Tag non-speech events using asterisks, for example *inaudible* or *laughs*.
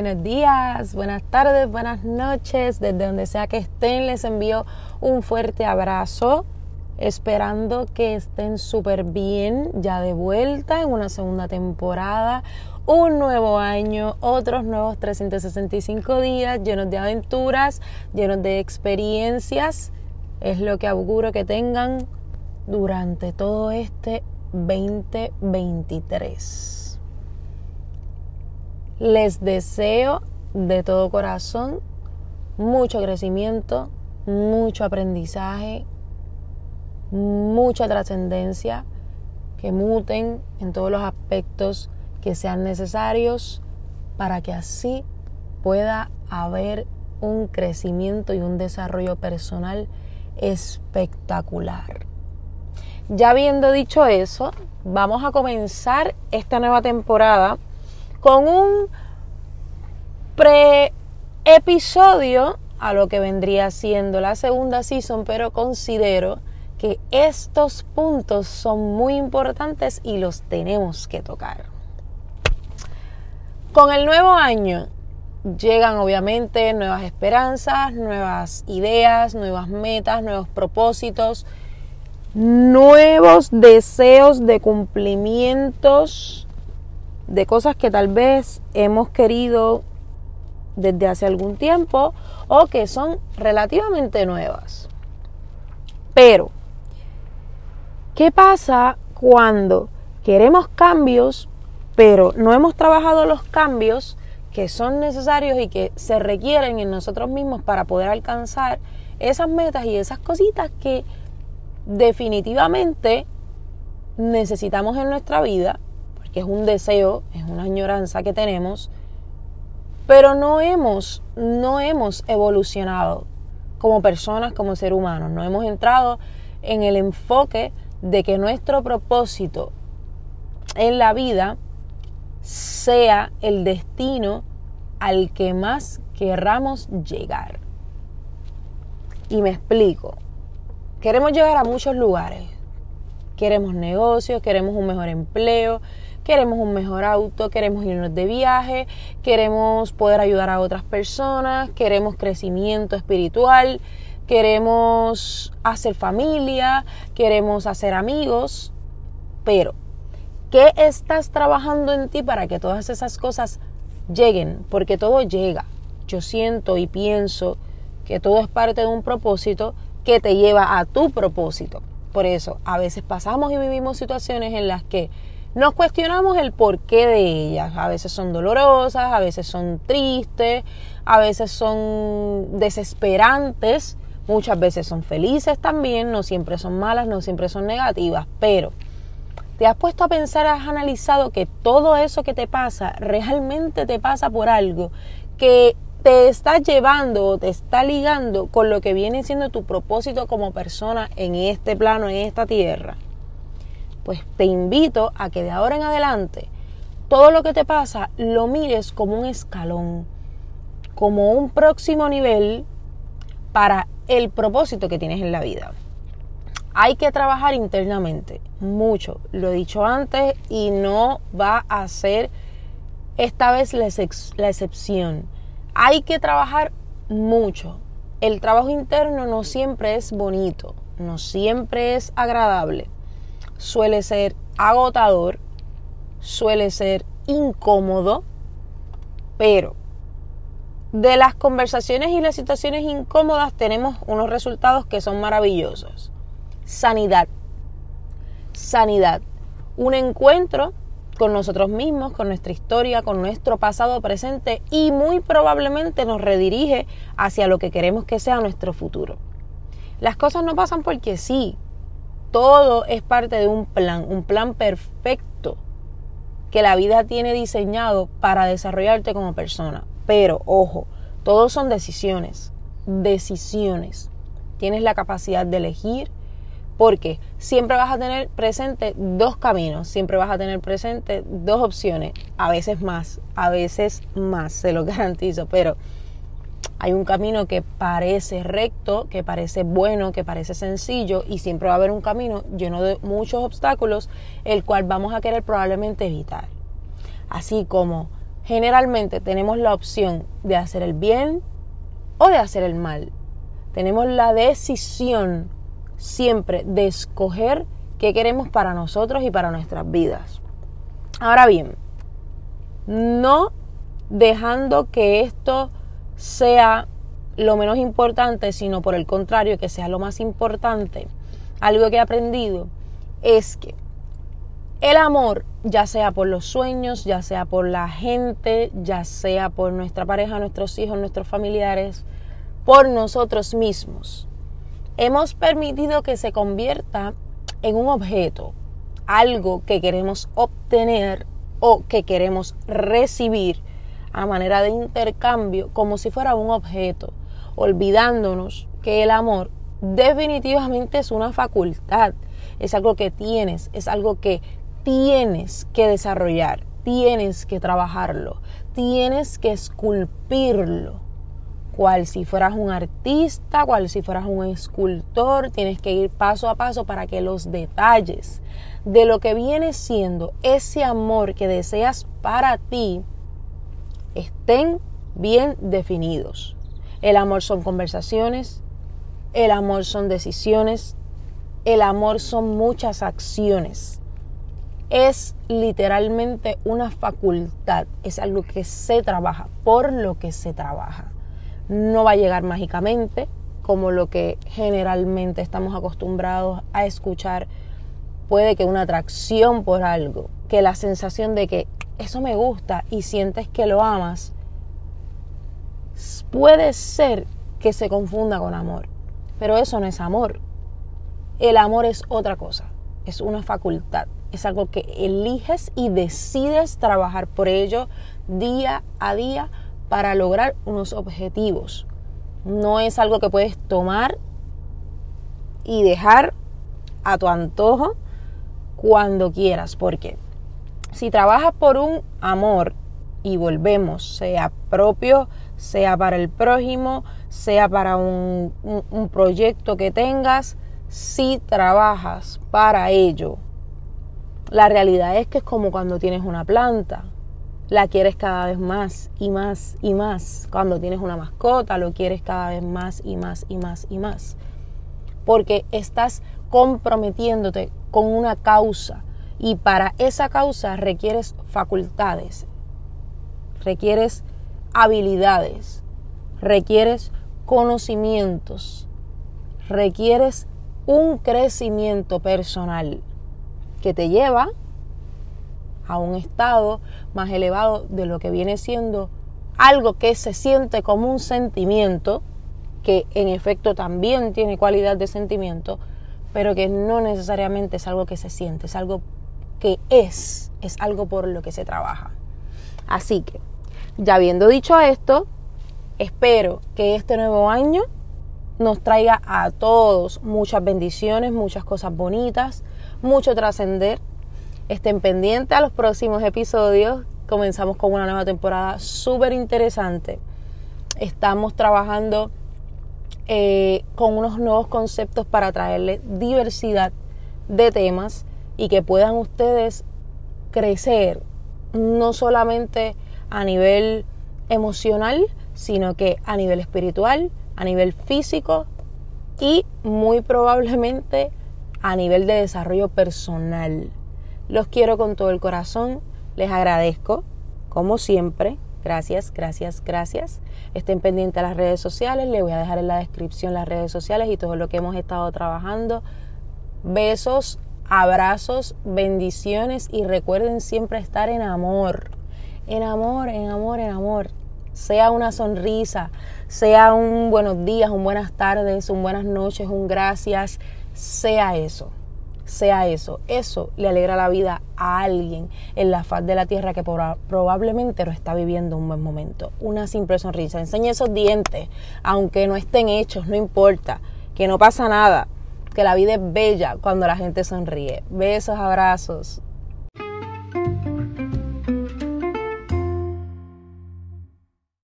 Buenos días, buenas tardes, buenas noches, desde donde sea que estén, les envío un fuerte abrazo, esperando que estén súper bien, ya de vuelta en una segunda temporada, un nuevo año, otros nuevos 365 días llenos de aventuras, llenos de experiencias, es lo que auguro que tengan durante todo este 2023. Les deseo de todo corazón mucho crecimiento, mucho aprendizaje, mucha trascendencia, que muten en todos los aspectos que sean necesarios para que así pueda haber un crecimiento y un desarrollo personal espectacular. Ya habiendo dicho eso, vamos a comenzar esta nueva temporada con un pre-episodio a lo que vendría siendo la segunda season, pero considero que estos puntos son muy importantes y los tenemos que tocar. Con el nuevo año llegan obviamente nuevas esperanzas, nuevas ideas, nuevas metas, nuevos propósitos, nuevos deseos de cumplimientos de cosas que tal vez hemos querido desde hace algún tiempo o que son relativamente nuevas. Pero, ¿qué pasa cuando queremos cambios, pero no hemos trabajado los cambios que son necesarios y que se requieren en nosotros mismos para poder alcanzar esas metas y esas cositas que definitivamente necesitamos en nuestra vida que es un deseo, es una añoranza que tenemos, pero no hemos, no hemos evolucionado como personas, como ser humanos, no hemos entrado en el enfoque de que nuestro propósito en la vida sea el destino al que más querramos llegar. Y me explico. Queremos llegar a muchos lugares. Queremos negocios, queremos un mejor empleo, queremos un mejor auto, queremos irnos de viaje, queremos poder ayudar a otras personas, queremos crecimiento espiritual, queremos hacer familia, queremos hacer amigos, pero ¿qué estás trabajando en ti para que todas esas cosas lleguen? Porque todo llega. Yo siento y pienso que todo es parte de un propósito que te lleva a tu propósito. Por eso, a veces pasamos y vivimos situaciones en las que nos cuestionamos el porqué de ellas. A veces son dolorosas, a veces son tristes, a veces son desesperantes, muchas veces son felices también, no siempre son malas, no siempre son negativas, pero te has puesto a pensar, has analizado que todo eso que te pasa realmente te pasa por algo que te está llevando o te está ligando con lo que viene siendo tu propósito como persona en este plano, en esta tierra pues te invito a que de ahora en adelante todo lo que te pasa lo mires como un escalón, como un próximo nivel para el propósito que tienes en la vida. Hay que trabajar internamente, mucho, lo he dicho antes y no va a ser esta vez la, la excepción. Hay que trabajar mucho. El trabajo interno no siempre es bonito, no siempre es agradable suele ser agotador, suele ser incómodo, pero de las conversaciones y las situaciones incómodas tenemos unos resultados que son maravillosos. Sanidad. Sanidad. Un encuentro con nosotros mismos, con nuestra historia, con nuestro pasado presente y muy probablemente nos redirige hacia lo que queremos que sea nuestro futuro. Las cosas no pasan porque sí, todo es parte de un plan, un plan perfecto que la vida tiene diseñado para desarrollarte como persona. Pero, ojo, todos son decisiones, decisiones. Tienes la capacidad de elegir porque siempre vas a tener presente dos caminos, siempre vas a tener presente dos opciones, a veces más, a veces más, se lo *laughs* garantizo, pero hay un camino que parece recto, que parece bueno, que parece sencillo y siempre va a haber un camino lleno de muchos obstáculos, el cual vamos a querer probablemente evitar. Así como generalmente tenemos la opción de hacer el bien o de hacer el mal. Tenemos la decisión siempre de escoger qué queremos para nosotros y para nuestras vidas. Ahora bien, no dejando que esto sea lo menos importante, sino por el contrario, que sea lo más importante. Algo que he aprendido es que el amor, ya sea por los sueños, ya sea por la gente, ya sea por nuestra pareja, nuestros hijos, nuestros familiares, por nosotros mismos, hemos permitido que se convierta en un objeto, algo que queremos obtener o que queremos recibir a manera de intercambio como si fuera un objeto, olvidándonos que el amor definitivamente es una facultad, es algo que tienes, es algo que tienes que desarrollar, tienes que trabajarlo, tienes que esculpirlo. Cual si fueras un artista, cual si fueras un escultor, tienes que ir paso a paso para que los detalles de lo que viene siendo ese amor que deseas para ti estén bien definidos. El amor son conversaciones, el amor son decisiones, el amor son muchas acciones es literalmente una facultad, es algo que se trabaja, por lo que se trabaja. No va a llegar mágicamente, como lo que generalmente estamos acostumbrados a escuchar. Puede que una atracción por algo, que la sensación de que eso me gusta y sientes que lo amas, puede ser que se confunda con amor. Pero eso no es amor. El amor es otra cosa, es una facultad es algo que eliges y decides trabajar por ello día a día para lograr unos objetivos. No es algo que puedes tomar y dejar a tu antojo cuando quieras, porque si trabajas por un amor y volvemos, sea propio, sea para el prójimo, sea para un, proyecto que tengas, si trabajas para ello la realidad es que es como cuando tienes una planta. La quieres cada vez más y más y más. Cuando tienes una mascota, lo quieres cada vez más y más y más y más. Porque estás comprometiéndote con una causa y para esa causa requieres facultades, requieres habilidades, requieres conocimientos, requieres un crecimiento personal que te lleva a un estado más elevado de lo que viene siendo algo que se siente como un sentimiento, que en efecto también tiene cualidad de sentimiento, pero que no necesariamente es algo que se siente, es algo que es, es algo por lo que se trabaja. Así que, ya habiendo dicho esto, espero que este nuevo año nos traiga a todos muchas bendiciones, muchas cosas bonitas, mucho trascender. Estén pendientes a los próximos episodios. Comenzamos con una nueva temporada súper interesante. Estamos trabajando eh, con unos nuevos conceptos para traerles diversidad de temas y que puedan ustedes crecer no solamente a nivel emocional, sino que a nivel espiritual, a nivel físico y muy probablemente a nivel de desarrollo personal. Los quiero con todo el corazón, les agradezco, como siempre. Gracias, gracias, gracias. Estén pendientes a las redes sociales, les voy a dejar en la descripción las redes sociales y todo lo que hemos estado trabajando. Besos, abrazos, bendiciones y recuerden siempre estar en amor. En amor, en amor, en amor. Sea una sonrisa, sea un buenos días, un buenas tardes, un buenas noches, un gracias sea eso, sea eso. Eso le alegra la vida a alguien en la faz de la tierra que probablemente no está viviendo un buen momento. Una simple sonrisa. Enseñe esos dientes, aunque no estén hechos, no importa, que no pasa nada, que la vida es bella cuando la gente sonríe. Besos, abrazos.